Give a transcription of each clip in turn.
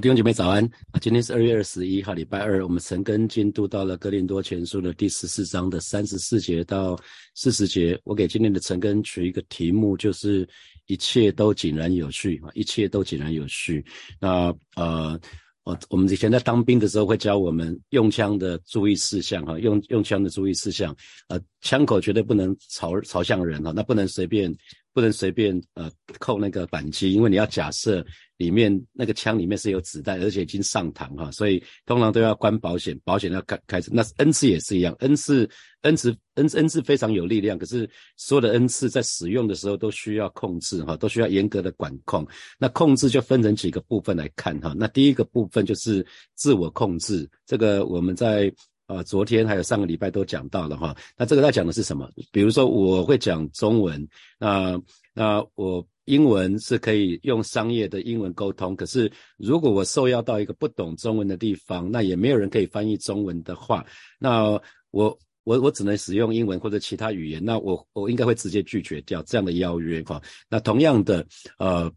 弟兄姐妹早安啊！今天是二月二十一号，礼拜二。我们陈根进度到了格林多前书的第十四章的三十四节到四十节。我给今天的陈根取一个题目，就是一切都井然有序啊！一切都井然有序。那呃，我我们以前在当兵的时候会教我们用枪的注意事项哈，用用枪的注意事项。呃，枪口绝对不能朝朝向人哈，那不能随便。不能随便呃扣那个扳机，因为你要假设里面那个枪里面是有子弹，而且已经上膛哈，所以通常都要关保险，保险要开开始。那 N 次也是一样，恩赐恩赐恩恩赐非常有力量，可是所有的 N 次在使用的时候都需要控制哈，都需要严格的管控。那控制就分成几个部分来看哈，那第一个部分就是自我控制，这个我们在。啊，昨天还有上个礼拜都讲到了哈。那这个在讲的是什么？比如说我会讲中文，那那我英文是可以用商业的英文沟通。可是如果我受邀到一个不懂中文的地方，那也没有人可以翻译中文的话，那我我我只能使用英文或者其他语言。那我我应该会直接拒绝掉这样的邀约哈。那同样的，呃。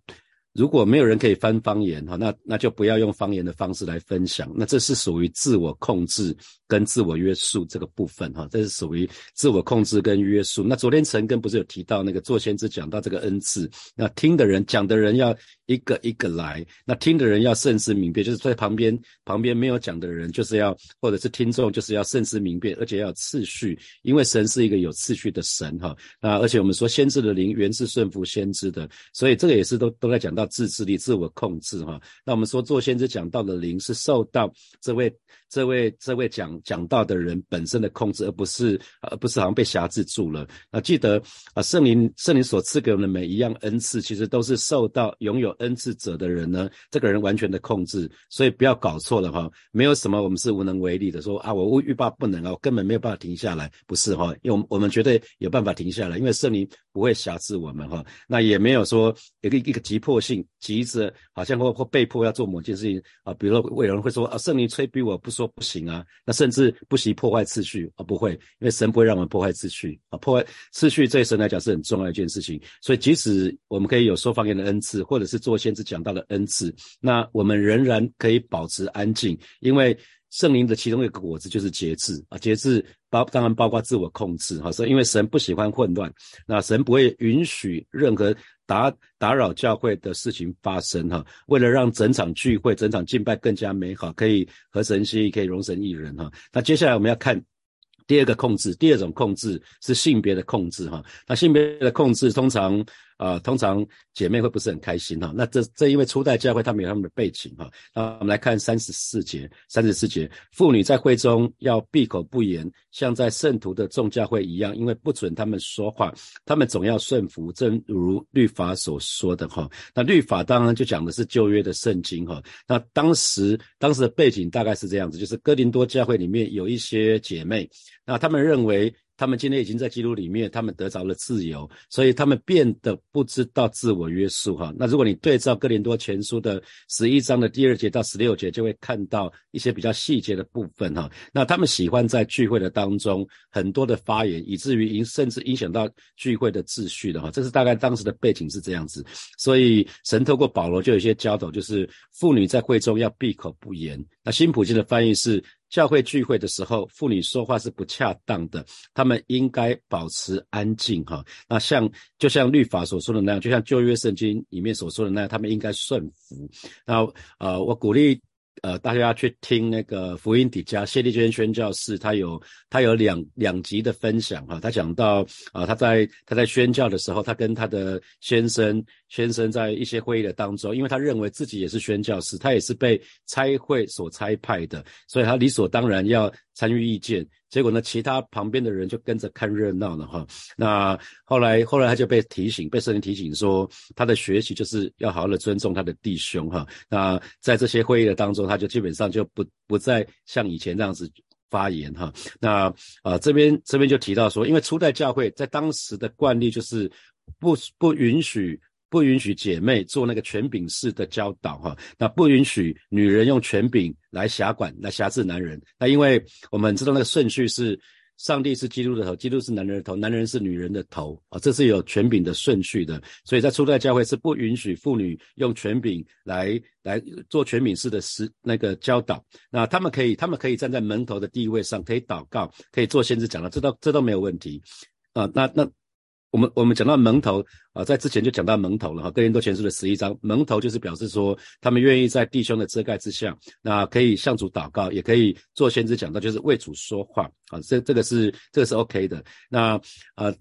如果没有人可以翻方言哈，那那就不要用方言的方式来分享。那这是属于自我控制跟自我约束这个部分哈，这是属于自我控制跟约束。那昨天陈根不是有提到那个做先知讲到这个恩赐，那听的人讲的人要一个一个来，那听的人要慎思明辨，就是在旁边旁边没有讲的人就是要或者是听众就是要慎思明辨，而且要次序，因为神是一个有次序的神哈。那而且我们说先知的灵原是顺服先知的，所以这个也是都都在讲到。自制力、自我控制，哈。那我们说做先知讲到的灵是受到这位、这位、这位讲讲道的人本身的控制，而不是而不是好像被辖制住了。啊，记得啊，圣灵圣灵所赐给我们的每一样恩赐，其实都是受到拥有恩赐者的人呢，这个人完全的控制。所以不要搞错了哈，没有什么我们是无能为力的。说啊，我欲欲罢不能啊，我根本没有办法停下来，不是哈，因为我们绝对有办法停下来，因为圣灵不会辖制我们哈。那也没有说一个一个急迫性。急着好像或或被迫要做某件事情啊，比如说有人会说啊，圣灵催逼我不说不行啊，那圣是不惜破坏次序啊，不会，因为神不会让我们破坏次序啊，破坏次序对神来讲是很重要一件事情，所以即使我们可以有说方言的恩赐，或者是做先知讲到的恩赐，那我们仍然可以保持安静，因为。圣灵的其中一个果子就是节制啊，节制包当然包括自我控制哈，所以因为神不喜欢混乱，那神不会允许任何打打扰教会的事情发生哈。为了让整场聚会、整场敬拜更加美好，可以合神心意，可以容神一人哈。那接下来我们要看第二个控制，第二种控制是性别的控制哈。那性别的控制通常。啊，通常姐妹会不是很开心哈。那这这因为初代教会他们有他们的背景哈。那我们来看三十四节，三十四节，妇女在会中要闭口不言，像在圣徒的众教会一样，因为不准他们说话，他们总要顺服，正如律法所说的哈。那律法当然就讲的是旧约的圣经哈。那当时当时的背景大概是这样子，就是哥林多教会里面有一些姐妹，那他们认为。他们今天已经在基督里面，他们得着了自由，所以他们变得不知道自我约束哈。那如果你对照哥林多前书的十一章的第二节到十六节，就会看到一些比较细节的部分哈。那他们喜欢在聚会的当中很多的发言，以至于影甚至影响到聚会的秩序的哈。这是大概当时的背景是这样子，所以神透过保罗就有一些教导，就是妇女在会中要闭口不言。那新普京的翻译是。教会聚会的时候，妇女说话是不恰当的，她们应该保持安静哈。那像就像律法所说的那样，就像旧约圣经里面所说的那样，她们应该顺服。那呃，我鼓励。呃，大家去听那个福音底加谢立娟宣教士，他有他有两两集的分享哈，他讲到啊，他在他在宣教的时候，他跟他的先生先生在一些会议的当中，因为他认为自己也是宣教士，他也是被差会所差派的，所以他理所当然要参与意见。结果呢，其他旁边的人就跟着看热闹了哈。那后来，后来他就被提醒，被圣灵提醒说，他的学习就是要好好的尊重他的弟兄哈。那在这些会议的当中，他就基本上就不不再像以前这样子发言哈。那啊，这边这边就提到说，因为初代教会在当时的惯例就是不不允许。不允许姐妹做那个权柄式的教导，哈，那不允许女人用权柄来辖管、来辖制男人。那因为我们知道那个顺序是上帝是基督的头，基督是男人的头，男人是女人的头啊，这是有权柄的顺序的。所以在初代教会是不允许妇女用权柄来来做权柄式的实那个教导。那他们可以，他们可以站在门头的地位上，可以祷告，可以做先知讲道，这都这都没有问题啊。那那。我们我们讲到门头啊，在之前就讲到门头了哈。哥林多前书的十一章，门头就是表示说，他们愿意在弟兄的遮盖之下，那可以向主祷告，也可以做先知讲道，就是为主说话啊。这这个是这个是 OK 的。那啊。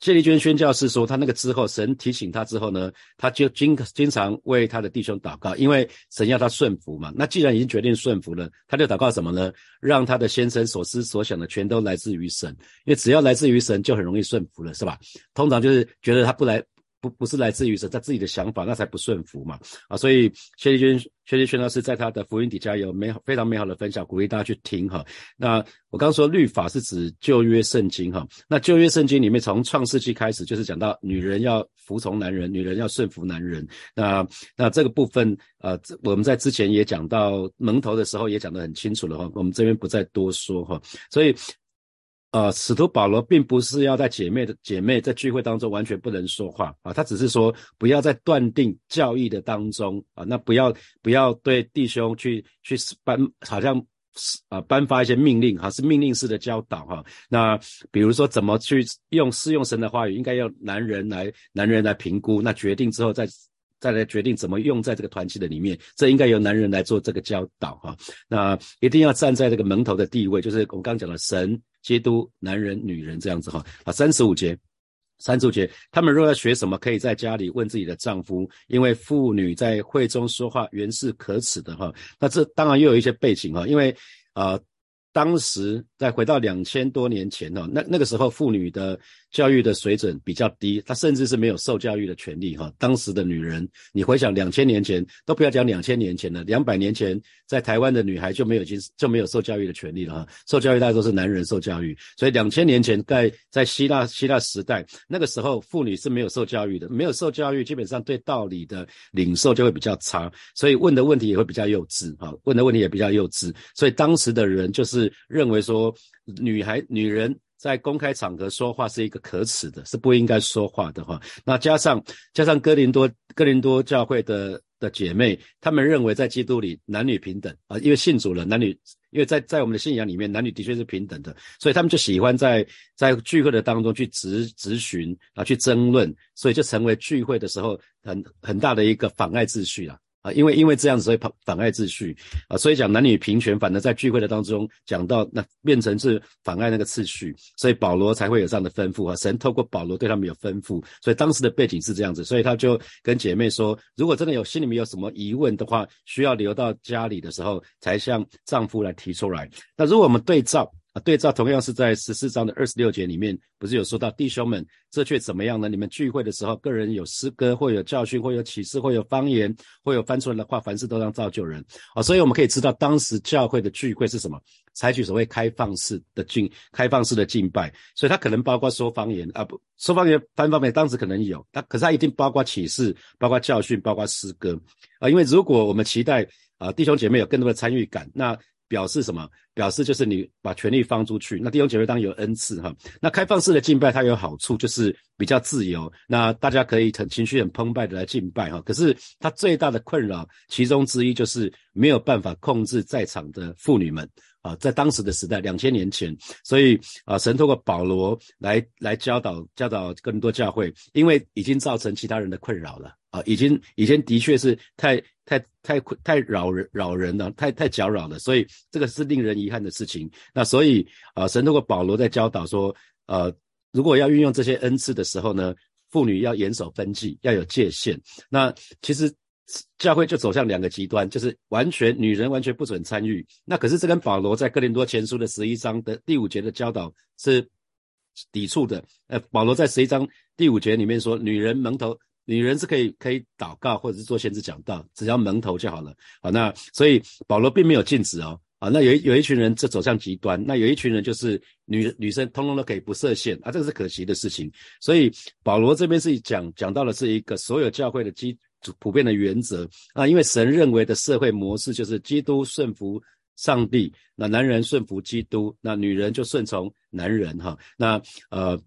谢丽娟宣教是说，他那个之后，神提醒他之后呢，他就经经常为他的弟兄祷告，因为神要他顺服嘛。那既然已经决定顺服了，他就祷告什么呢？让他的先生所思所想的全都来自于神，因为只要来自于神，就很容易顺服了，是吧？通常就是觉得他不来。不不是来自于神，他自己的想法，那才不顺服嘛啊！所以薛立军、薛立轩老师在他的福音底下有美好、非常美好的分享，鼓励大家去听哈。那我刚刚说律法是指旧约圣经哈，那旧约圣经里面从创世纪开始就是讲到女人要服从男人，女人要顺服男人。那那这个部分呃，我们在之前也讲到蒙头的时候也讲得很清楚了哈，我们这边不再多说哈。所以。呃，使徒保罗并不是要在姐妹的姐妹在聚会当中完全不能说话啊，他只是说不要在断定教义的当中啊，那不要不要对弟兄去去颁好像啊颁发一些命令哈，是命令式的教导哈。那比如说怎么去用适用神的话语，应该要男人来男人来评估，那决定之后再再来决定怎么用在这个团契的里面，这应该由男人来做这个教导哈。那一定要站在这个门头的地位，就是我刚讲的神。基督男人、女人这样子哈啊，三十五节，三十五节，他们若要学什么，可以在家里问自己的丈夫，因为妇女在会中说话原是可耻的哈。那这当然又有一些背景哈，因为啊。当时再回到两千多年前哦，那那个时候妇女的教育的水准比较低，她甚至是没有受教育的权利哈。当时的女人，你回想两千年前，都不要讲两千年前了，两百年前，在台湾的女孩就没有经就没有受教育的权利了哈。受教育大家都是男人受教育，所以两千年前在在希腊希腊时代，那个时候妇女是没有受教育的，没有受教育，基本上对道理的领受就会比较差，所以问的问题也会比较幼稚哈，问的问题也比较幼稚，所以当时的人就。是认为说，女孩、女人在公开场合说话是一个可耻的，是不应该说话的哈。那加上加上哥林多哥林多教会的的姐妹，她们认为在基督里男女平等啊，因为信主了，男女因为在在我们的信仰里面，男女的确是平等的，所以他们就喜欢在在聚会的当中去质质询啊，去争论，所以就成为聚会的时候很很大的一个妨碍秩序了。啊，啊因为因为这样子所以妨妨碍秩序啊，所以讲男女平权，反而在聚会的当中讲到那变成是妨碍那个次序，所以保罗才会有这样的吩咐啊。神透过保罗对他们有吩咐，所以当时的背景是这样子，所以他就跟姐妹说，如果真的有心里面有什么疑问的话，需要留到家里的时候才向丈夫来提出来。那如果我们对照。啊，对照同样是在十四章的二十六节里面，不是有说到弟兄们，这却怎么样呢？你们聚会的时候，个人有诗歌，或有教训，或有启示，或有方言，或有翻出来的话，凡事都当造就人。啊，所以我们可以知道，当时教会的聚会是什么？采取所谓开放式的敬，开放式的敬拜。所以它可能包括说方言啊，不说方言翻方言，当时可能有，它可是它一定包括启示，包括教训，包括诗歌啊。因为如果我们期待啊弟兄姐妹有更多的参与感，那表示什么？表示就是你把权力放出去，那弟兄姐妹当有恩赐哈。那开放式的敬拜它有好处，就是比较自由，那大家可以很情绪很澎湃的来敬拜哈。可是它最大的困扰其中之一就是没有办法控制在场的妇女们啊，在当时的时代两千年前，所以啊神透过保罗来来教导教导更多教会，因为已经造成其他人的困扰了啊，已经已经的确是太。太太太扰人扰人了，太太搅扰了，所以这个是令人遗憾的事情。那所以啊，神通过保罗在教导说，呃，如果要运用这些恩赐的时候呢，妇女要严守分际，要有界限。那其实教会就走向两个极端，就是完全女人完全不准参与。那可是这跟保罗在哥林多前书的十一章的第五节的教导是抵触的。呃，保罗在十一章第五节里面说，女人蒙头。女人是可以可以祷告或者是做先知讲道，只要蒙头就好了。好，那所以保罗并没有禁止哦。啊，那有一有一群人就走向极端，那有一群人就是女女生通通都可以不设限啊，这个是可惜的事情。所以保罗这边是讲讲到的是一个所有教会的基普遍的原则啊，因为神认为的社会模式就是基督顺服上帝，那男人顺服基督，那女人就顺从男人哈。那呃。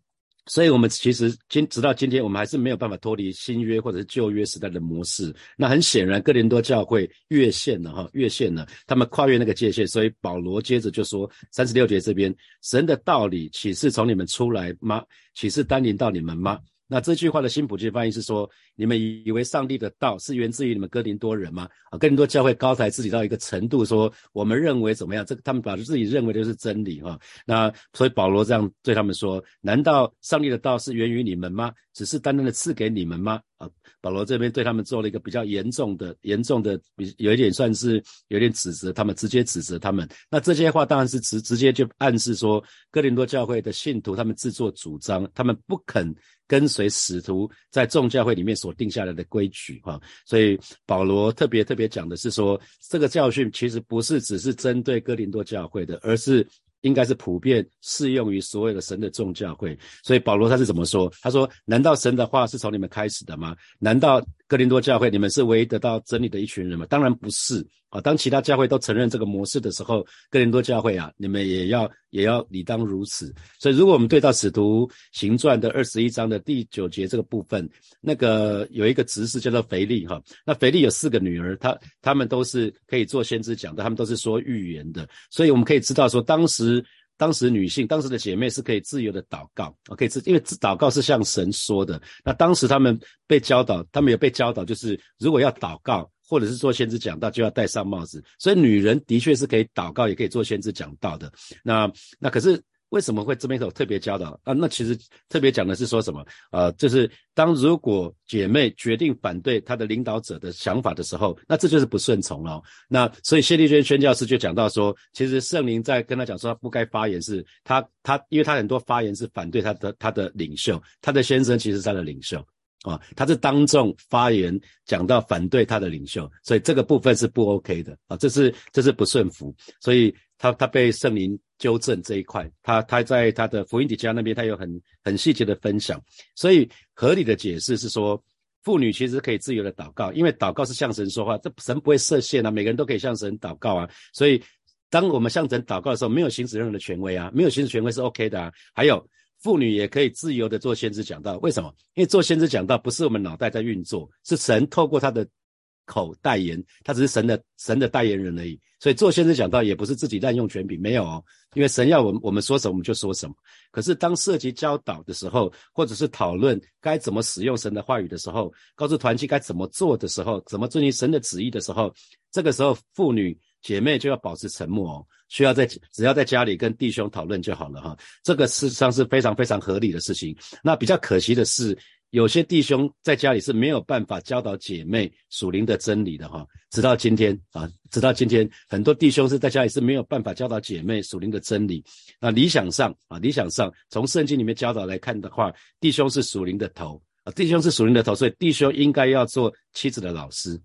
所以，我们其实今直到今天，我们还是没有办法脱离新约或者是旧约时代的模式。那很显然，哥林多教会越线了哈，越线了，他们跨越那个界限。所以保罗接着就说：三十六节这边，神的道理岂是从你们出来吗？岂是单临到你们吗？那这句话的新普句翻译是说：你们以为上帝的道是源自于你们哥林多人吗？啊，哥林多教会高抬自己到一个程度，说我们认为怎么样？这个他们把自己认为的是真理哈。那所以保罗这样对他们说：难道上帝的道是源于你们吗？只是单单的赐给你们吗？啊，保罗这边对他们做了一个比较严重的、严重的，比有一点算是有点指责他们，直接指责他们。那这些话当然是直直接就暗示说，哥林多教会的信徒他们自作主张，他们不肯。跟随使徒在众教会里面所定下来的规矩，哈，所以保罗特别特别讲的是说，这个教训其实不是只是针对哥林多教会的，而是应该是普遍适用于所有的神的众教会。所以保罗他是怎么说？他说：难道神的话是从你们开始的吗？难道哥林多教会你们是唯一得到真理的一群人吗？当然不是。啊，当其他教会都承认这个模式的时候，哥林多教会啊，你们也要也要理当如此。所以，如果我们对到使徒行传的二十一章的第九节这个部分，那个有一个执事叫做腓力哈，那腓力有四个女儿，她她们都是可以做先知讲的，他们都是说预言的，所以我们可以知道说，当时当时女性当时的姐妹是可以自由的祷告，可以自因为祷告是向神说的。那当时他们被教导，他们有被教导，就是如果要祷告。或者是做先知讲道就要戴上帽子，所以女人的确是可以祷告，也可以做先知讲道的。那那可是为什么会这边有特别教导啊？那其实特别讲的是说什么？呃，就是当如果姐妹决定反对她的领导者的想法的时候，那这就是不顺从了。那所以谢丽娟宣教师就讲到说，其实圣灵在跟他讲说，他不该发言，是他他因为他很多发言是反对他的他的领袖，他的先生其实是他的领袖。啊，他是当众发言讲到反对他的领袖，所以这个部分是不 OK 的啊，这是这是不顺服，所以他他被圣灵纠正这一块，他他在他的福音底下那边他有很很细节的分享，所以合理的解释是说，妇女其实可以自由的祷告，因为祷告是向神说话，这神不会设限啊，每个人都可以向神祷告啊，所以当我们向神祷告的时候，没有行使任何的权威啊，没有行使权威是 OK 的啊，还有。妇女也可以自由的做先知讲道，为什么？因为做先知讲道不是我们脑袋在运作，是神透过他的口代言，他只是神的神的代言人而已。所以做先知讲道也不是自己滥用权柄，没有哦。因为神要我们我们说什么我们就说什么。可是当涉及教导的时候，或者是讨论该怎么使用神的话语的时候，告诉团契该怎么做的时候，怎么遵循神的旨意的时候，这个时候妇女。姐妹就要保持沉默哦，需要在只要在家里跟弟兄讨论就好了哈。这个事实上是非常非常合理的事情。那比较可惜的是，有些弟兄在家里是没有办法教导姐妹属灵的真理的哈。直到今天啊，直到今天，很多弟兄是在家里是没有办法教导姐妹属灵的真理。那理想上啊，理想上从圣经里面教导来看的话，弟兄是属灵的头啊，弟兄是属灵的头，所以弟兄应该要做妻子的老师。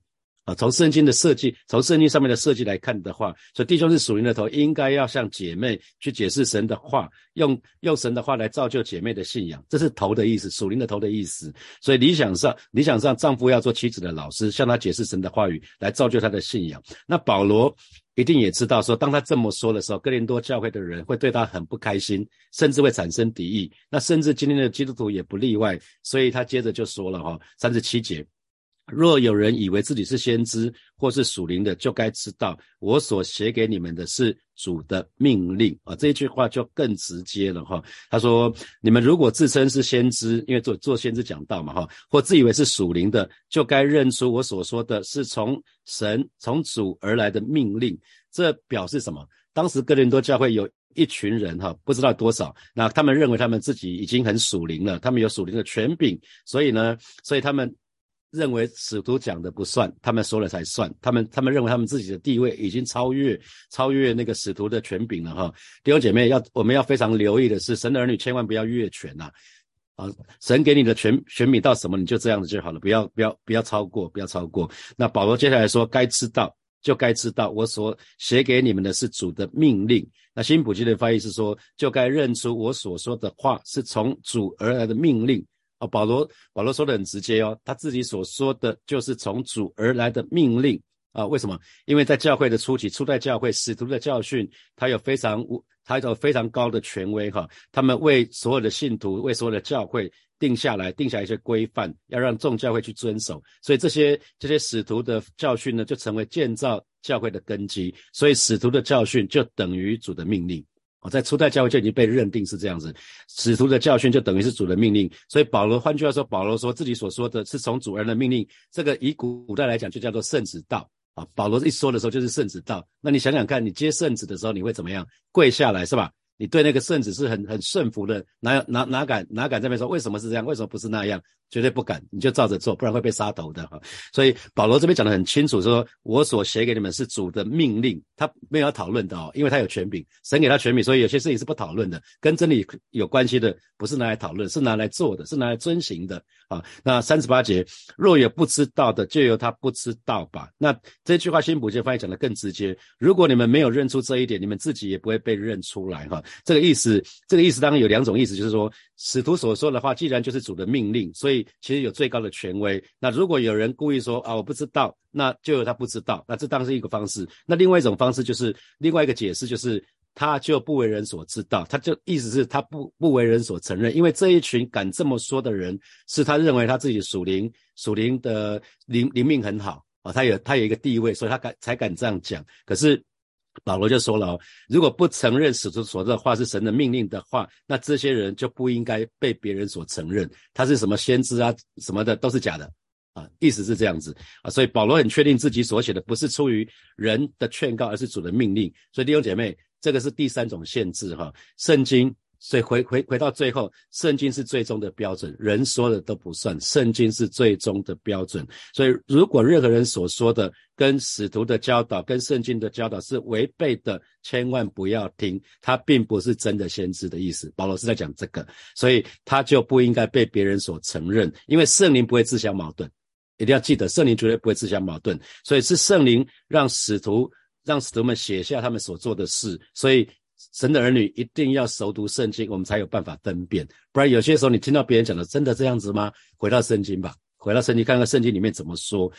啊，从圣经的设计，从圣经上面的设计来看的话，所以弟兄是属灵的头，应该要向姐妹去解释神的话，用用神的话来造就姐妹的信仰，这是头的意思，属灵的头的意思。所以理想上，理想上丈夫要做妻子的老师，向她解释神的话语，来造就她的信仰。那保罗一定也知道，说当他这么说的时候，哥林多教会的人会对他很不开心，甚至会产生敌意。那甚至今天的基督徒也不例外。所以他接着就说了哈，三十七节。若有人以为自己是先知或是属灵的，就该知道我所写给你们的是主的命令啊！这一句话就更直接了哈。他说：你们如果自称是先知，因为做做先知讲道嘛哈，或自以为是属灵的，就该认出我所说的是从神从主而来的命令。这表示什么？当时哥林多教会有一群人哈，不知道多少，那他们认为他们自己已经很属灵了，他们有属灵的权柄，所以呢，所以他们。认为使徒讲的不算，他们说了才算。他们他们认为他们自己的地位已经超越超越那个使徒的权柄了哈。弟兄姐妹要我们要非常留意的是，神的儿女千万不要越权呐啊！神给你的权权柄到什么你就这样子就好了，不要不要不要超过，不要超过。那保罗接下来说，该知道就该知道，我所写给你们的是主的命令。那新普基的翻译是说，就该认出我所说的话是从主而来的命令。哦，保罗，保罗说的很直接哦，他自己所说的就是从主而来的命令啊。为什么？因为在教会的初期，初代教会使徒的教训，他有非常他有非常高的权威哈。他们为所有的信徒，为所有的教会定下来，定下一些规范，要让众教会去遵守。所以这些这些使徒的教训呢，就成为建造教会的根基。所以使徒的教训就等于主的命令。在初代教会就已经被认定是这样子，使徒的教训就等于是主的命令。所以保罗，换句话说，保罗说自己所说的是从主人的命令，这个以古代来讲就叫做圣旨道啊。保罗一说的时候就是圣旨道。那你想想看，你接圣旨的时候你会怎么样？跪下来是吧？你对那个圣旨是很很顺服的，哪有哪哪敢哪敢这边说为什么是这样？为什么不是那样？绝对不敢，你就照着做，不然会被杀头的哈。所以保罗这边讲得很清楚，说我所写给你们是主的命令，他没有要讨论的哦，因为他有权柄，神给他权柄，所以有些事情是不讨论的，跟真理有关系的，不是拿来讨论，是拿来做的，是拿来遵行的啊。那三十八节，若有不知道的，就由他不知道吧。那这句话新普节翻译讲得更直接，如果你们没有认出这一点，你们自己也不会被认出来哈。这个意思，这个意思当然有两种意思，就是说使徒所说的话，既然就是主的命令，所以。其实有最高的权威。那如果有人故意说啊，我不知道，那就由他不知道。那这当然是一个方式。那另外一种方式就是另外一个解释，就是他就不为人所知道，他就意思是他不不为人所承认。因为这一群敢这么说的人，是他认为他自己属灵属灵的灵灵命很好啊，他有他有一个地位，所以他敢才敢这样讲。可是。保罗就说了哦，如果不承认使徒所说的话是神的命令的话，那这些人就不应该被别人所承认，他是什么先知啊什么的都是假的啊，意思是这样子啊，所以保罗很确定自己所写的不是出于人的劝告，而是主的命令。所以弟兄姐妹，这个是第三种限制哈，圣经。所以回回回到最后，圣经是最终的标准，人说的都不算，圣经是最终的标准。所以如果任何人所说的跟使徒的教导、跟圣经的教导是违背的，千万不要听，他并不是真的先知的意思。保罗是在讲这个，所以他就不应该被别人所承认，因为圣灵不会自相矛盾，一定要记得，圣灵绝对不会自相矛盾。所以是圣灵让使徒让使徒们写下他们所做的事，所以。神的儿女一定要熟读圣经，我们才有办法分辨。不然有些时候你听到别人讲的，真的这样子吗？回到圣经吧，回到圣经看看圣经里面怎么说。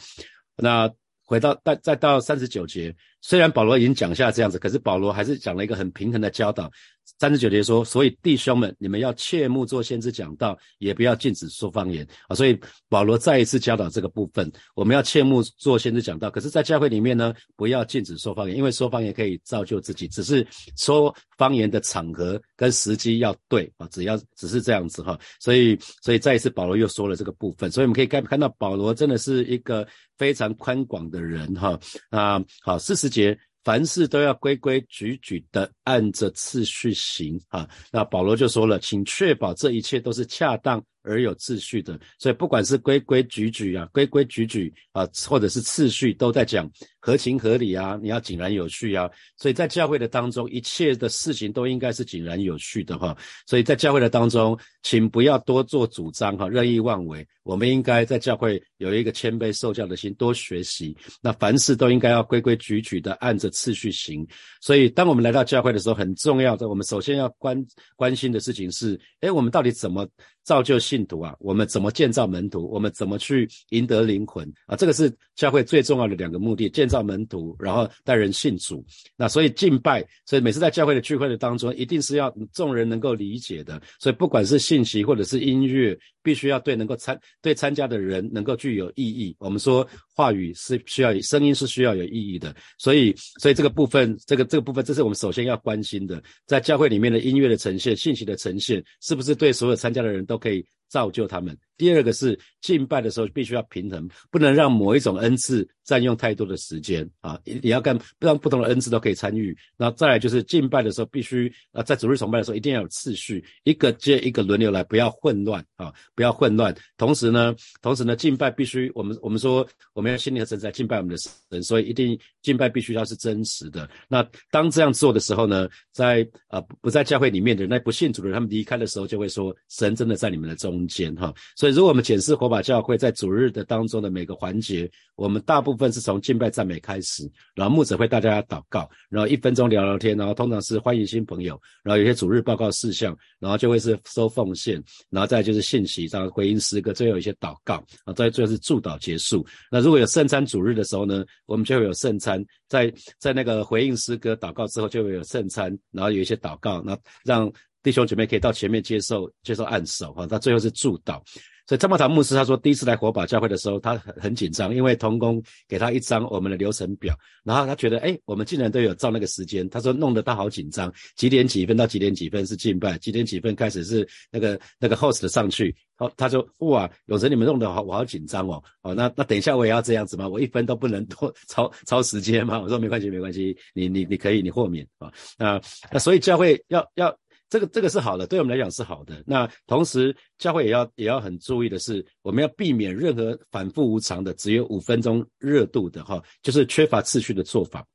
那回到再再到三十九节，虽然保罗已经讲下这样子，可是保罗还是讲了一个很平衡的教导。三十九节说，所以弟兄们，你们要切莫做先知讲道，也不要禁止说方言啊。所以保罗再一次教导这个部分，我们要切莫做先知讲道。可是，在教会里面呢，不要禁止说方言，因为说方言可以造就自己，只是说方言的场合跟时机要对啊，只要只是这样子哈。所以，所以再一次保罗又说了这个部分，所以我们可以看看到保罗真的是一个非常宽广的人哈啊。好，四十节。凡事都要规规矩矩的按着次序行啊！那保罗就说了，请确保这一切都是恰当。而有秩序的，所以不管是规规矩矩啊，规规矩矩啊，或者是次序，都在讲合情合理啊，你要井然有序啊。所以在教会的当中，一切的事情都应该是井然有序的哈。所以在教会的当中，请不要多做主张哈，任意妄为。我们应该在教会有一个谦卑受教的心，多学习。那凡事都应该要规规矩矩的按着次序行。所以当我们来到教会的时候，很重要的，我们首先要关关心的事情是，哎，我们到底怎么？造就信徒啊，我们怎么建造门徒？我们怎么去赢得灵魂啊？这个是教会最重要的两个目的：建造门徒，然后带人信主。那所以敬拜，所以每次在教会的聚会的当中，一定是要众人能够理解的。所以不管是信息或者是音乐，必须要对能够参对参加的人能够具有意义。我们说话语是需要声音是需要有意义的。所以所以这个部分，这个这个部分，这是我们首先要关心的，在教会里面的音乐的呈现、信息的呈现，是不是对所有参加的人都。可以造就他们。第二个是敬拜的时候必须要平衡，不能让某一种恩赐占用太多的时间啊！也要干让不同的恩赐都可以参与。那再来就是敬拜的时候必须啊，在主日崇拜的时候一定要有次序，一个接一个轮流来，不要混乱啊，不要混乱。同时呢，同时呢，敬拜必须我们我们说我们要心灵和神在敬拜我们的神，所以一定敬拜必须要是真实的。那当这样做的时候呢，在啊不在教会里面的那不信主的人，他们离开的时候，就会说神真的在你们的中空间哈。所以如果我们检视火把教会在主日的当中的每个环节，我们大部分是从敬拜赞美开始，然后牧者会大家祷告，然后一分钟聊聊天，然后通常是欢迎新朋友，然后有些主日报告事项，然后就会是收奉献，然后再就是信息，然后回应诗歌，最后一些祷告啊，再最后是祝祷结束。那如果有圣餐主日的时候呢，我们就会有圣餐，在在那个回应诗歌祷告之后，就会有圣餐，然后有一些祷告，那让弟兄姐妹可以到前面接受接受按手哈，他最后是祝祷。所以张茂堂牧师他说，第一次来火把教会的时候，他很很紧张，因为童工给他一张我们的流程表，然后他觉得，哎，我们竟然都有照那个时间，他说弄得他好紧张，几点几分到几点几分是敬拜，几点几分开始是那个那个 host 上去，哦，他说，哇，有时你们弄得好，我好紧张哦，哦，那那等一下我也要这样子吗？我一分都不能多 超超时间吗？我说没关系，没关系，你你你可以，你豁免啊，那那所以教会要要。这个这个是好的，对我们来讲是好的。那同时教会也要也要很注意的是，我们要避免任何反复无常的、只有五分钟热度的哈，就是缺乏次序的做法。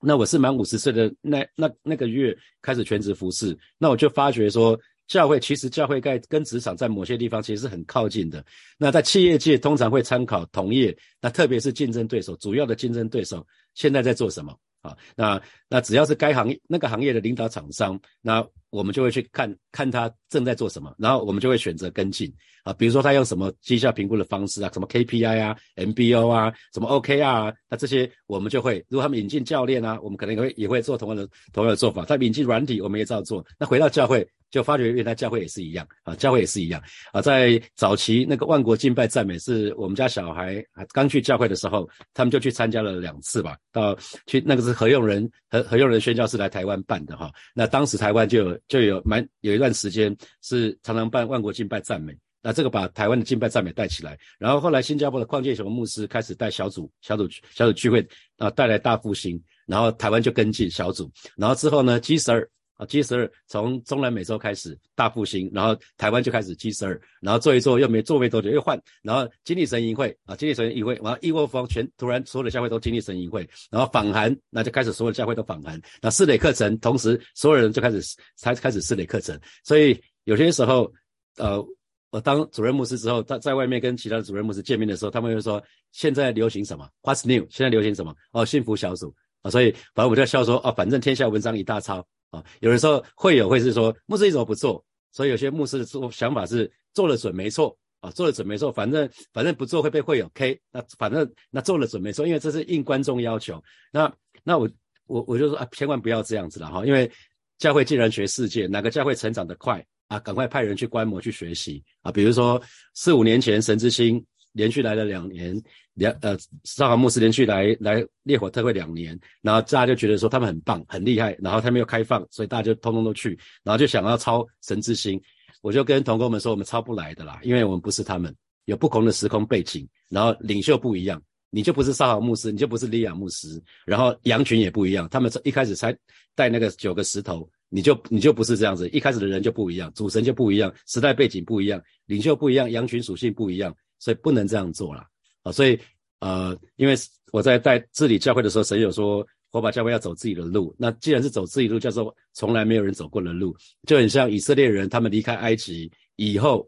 那我是满五十岁的那那那个月开始全职服侍，那我就发觉说，教会其实教会在跟职场在某些地方其实是很靠近的。那在企业界通常会参考同业，那特别是竞争对手，主要的竞争对手现在在做什么啊？那那只要是该行业那个行业的领导厂商，那。我们就会去看看他正在做什么，然后我们就会选择跟进啊。比如说他用什么绩效评估的方式啊，什么 KPI 啊、MBO 啊、什么 OK 啊，那这些我们就会。如果他们引进教练啊，我们可能也会也会做同样的同样的做法。他引进软体，我们也照做。那回到教会。就发觉原来教会也是一样啊，教会也是一样啊。在早期那个万国敬拜赞美，是我们家小孩刚去教会的时候，他们就去参加了两次吧。到去那个是何用人何何用人宣教士来台湾办的哈。那当时台湾就有就有蛮有一段时间是常常办万国敬拜赞美，那这个把台湾的敬拜赞美带起来。然后后来新加坡的邝建雄牧师开始带小组小组小组聚会啊，带来大复兴，然后台湾就跟进小组。然后之后呢，G 十二。啊，G 十二从中南美洲开始大复兴，然后台湾就开始 G 十二，然后做一做又没做没多久又换，然后经历神营会啊，经历神营会，然后一窝蜂全突然所有的教会都经历神营会，然后访韩，那就开始所有的教会都访韩，那试磊课程，同时所有人就开始才开始试磊课程，所以有些时候，呃，我当主任牧师之后，在在外面跟其他的主任牧师见面的时候，他们会说现在流行什么？What's new？现在流行什么？哦，幸福小组啊，所以反正我就笑说，哦，反正天下文章一大抄。啊，有的时候会有会是说牧师为什么不做？所以有些牧师的做想法是做了准没错啊，做了准没错，反正反正不做会被会有 K，那反正那做了准没错，因为这是应观众要求。那那我我我就说啊，千万不要这样子了哈，因为教会既然学世界，哪个教会成长得快啊，赶快派人去观摩去学习啊。比如说四五年前神之星连续来了两年。两呃，上海牧师连续来来烈火特会两年，然后大家就觉得说他们很棒很厉害，然后他们又开放，所以大家就通通都去，然后就想要抄神之心。我就跟同工们说，我们抄不来的啦，因为我们不是他们，有不同的时空背景，然后领袖不一样，你就不是上海牧师，你就不是利亚牧师，然后羊群也不一样，他们一开始才带那个九个石头，你就你就不是这样子，一开始的人就不一样，主神就不一样，时代背景不一样，领袖不一样，羊群属性不一样，所以不能这样做了。啊，所以，呃，因为我在带治理教会的时候，神有说火把教会要走自己的路。那既然是走自己路，叫做从来没有人走过的路，就很像以色列人，他们离开埃及以后，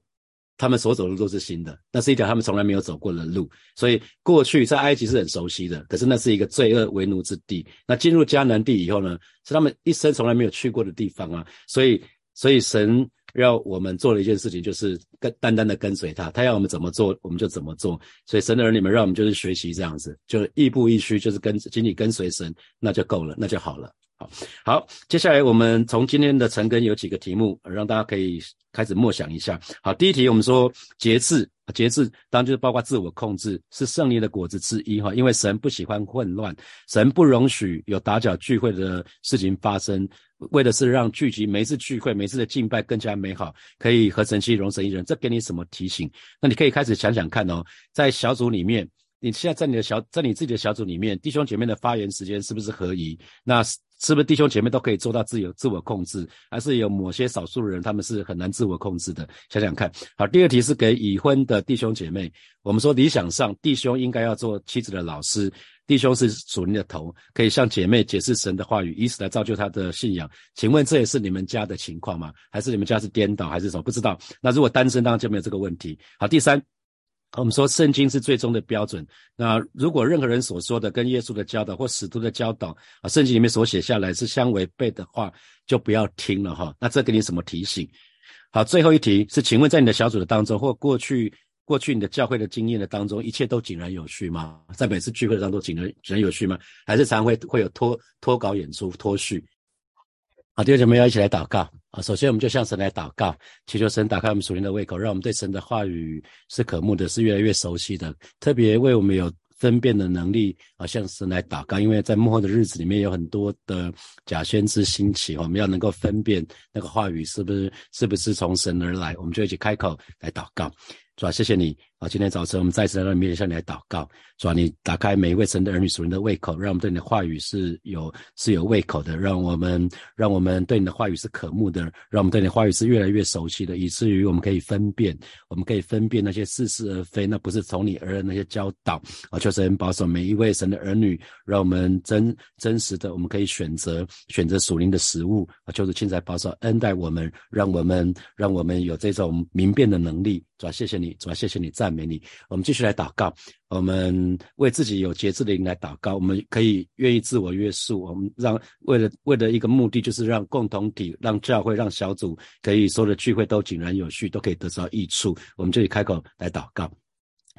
他们所走的路都是新的，那是一条他们从来没有走过的路。所以过去在埃及是很熟悉的，可是那是一个罪恶为奴之地。那进入迦南地以后呢，是他们一生从来没有去过的地方啊。所以，所以神。要我们做的一件事情，就是跟单单的跟随他，他要我们怎么做，我们就怎么做。所以神的儿女们，让我们就是学习这样子，就亦步亦趋，就是跟紧紧跟随神，那就够了，那就好了。好，好，接下来我们从今天的晨更有几个题目，让大家可以开始默想一下。好，第一题我们说节制，节制当然就是包括自我控制，是胜利的果子之一哈。因为神不喜欢混乱，神不容许有打搅聚会的事情发生。为的是让聚集每次聚会、每次的敬拜更加美好，可以合成器、容神一人。这给你什么提醒？那你可以开始想想看哦，在小组里面，你现在在你的小，在你自己的小组里面，弟兄姐妹的发言时间是不是合宜？那是不是弟兄姐妹都可以做到自由自我控制？还是有某些少数人他们是很难自我控制的？想想看。好，第二题是给已婚的弟兄姐妹，我们说理想上弟兄应该要做妻子的老师。弟兄是属灵的头，可以向姐妹解释神的话语，以此来造就他的信仰。请问这也是你们家的情况吗？还是你们家是颠倒，还是什么？不知道。那如果单身，当然就没有这个问题。好，第三。我们说圣经是最终的标准。那如果任何人所说的跟耶稣的教导或使徒的教导啊，圣经里面所写下来是相违背的话，就不要听了哈。那这给你什么提醒？好，最后一题是，请问在你的小组的当中，或过去过去你的教会的经验的当中，一切都井然有序吗？在每次聚会的当中井然井然有序吗？还是常会会有脱脱稿演出脱序？好，弟兄姐妹要一起来祷告啊！首先，我们就向神来祷告，祈求神打开我们属灵的胃口，让我们对神的话语是可慕的，是越来越熟悉的。特别为我们有分辨的能力啊，向神来祷告，因为在幕后的日子里面有很多的假先知兴起，我们要能够分辨那个话语是不是是不是从神而来，我们就一起开口来祷告。主要，谢谢你。啊，今天早晨我们再次来到你面前向你来祷告，主啊，你打开每一位神的儿女属灵的胃口，让我们对你的话语是有是有胃口的，让我们让我们对你的话语是渴慕的，让我们对你的话语是越来越熟悉的，以至于我们可以分辨，我们可以分辨那些似是而非，那不是从你而来那些教导。啊，求神保守每一位神的儿女，让我们真真实的，我们可以选择选择属灵的食物。啊，求主亲自保守恩待我们，让我们让我们有这种明辨的能力，主啊，谢谢你，主啊，谢谢你在赞美你，我们继续来祷告，我们为自己有节制的灵来祷告，我们可以愿意自我约束，我们让为了为了一个目的，就是让共同体、让教会、让小组可以说的聚会都井然有序，都可以得到益处，我们这里开口来祷告。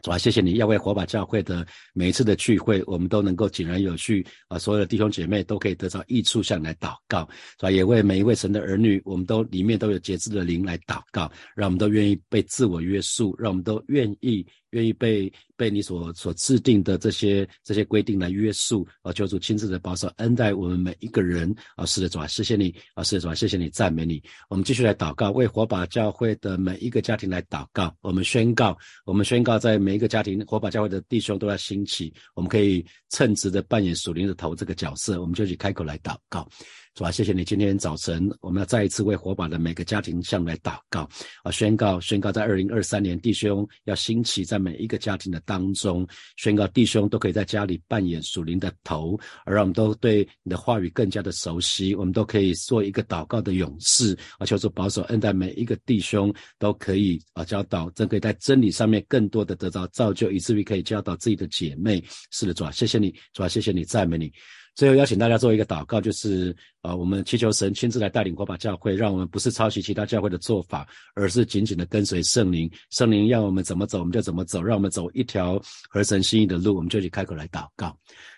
主啊，谢谢你要为火把教会的每一次的聚会，我们都能够井然有序啊，所有的弟兄姐妹都可以得到益处，向来祷告，主吧？也为每一位神的儿女，我们都里面都有节制的灵来祷告，让我们都愿意被自我约束，让我们都愿意。愿意被被你所所制定的这些这些规定来约束啊，求主亲自的保守恩待我们每一个人啊，是的主啊，谢谢你啊，是的主啊，谢谢你赞美你。我们继续来祷告，为火把教会的每一个家庭来祷告。我们宣告，我们宣告，在每一个家庭，火把教会的弟兄都要兴起，我们可以称职的扮演属灵的头这个角色。我们就去开口来祷告。主啊，谢谢你！今天早晨，我们要再一次为火把的每个家庭向来祷告啊，宣告宣告，在二零二三年，弟兄要兴起在每一个家庭的当中，宣告弟兄都可以在家里扮演属灵的头，而让我们都对你的话语更加的熟悉，我们都可以做一个祷告的勇士啊，求主保守恩待每一个弟兄都可以啊教导，真可以在真理上面更多的得到造就，以至于可以教导自己的姐妹。是的，主啊，谢谢你，主啊，谢谢你，赞美你。最后邀请大家做一个祷告，就是呃，我们祈求神亲自来带领火把教会，让我们不是抄袭其他教会的做法，而是紧紧的跟随圣灵。圣灵要我们怎么走，我们就怎么走，让我们走一条合神心意的路，我们就去开口来祷告。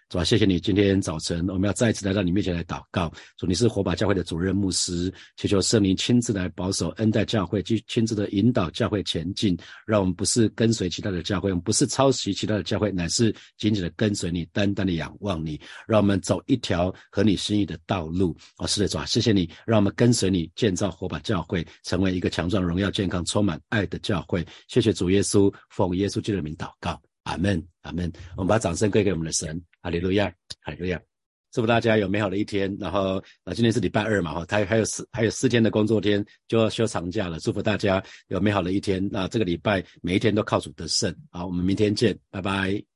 主啊，谢谢你！今天早晨，我们要再一次来到你面前来祷告。主，你是火把教会的主任牧师，祈求圣灵亲自来保守、恩待教会，去亲自的引导教会前进。让我们不是跟随其他的教会，我们不是抄袭其他的教会，乃是紧紧的跟随你，单单的仰望你。让我们走一条合你心意的道路。哦，是的，主啊，谢谢你，让我们跟随你，建造火把教会，成为一个强壮、荣耀、健康、充满爱的教会。谢谢主耶稣，奉耶稣基督的名祷告。阿门，阿门。我们把掌声归给我们的神，哈利路亚，哈利路亚。祝福大家有美好的一天。然后那，今天是礼拜二嘛，哈，他还有四还有四天的工作天就要休长假了。祝福大家有美好的一天。那这个礼拜每一天都靠主得胜。好，我们明天见，拜拜。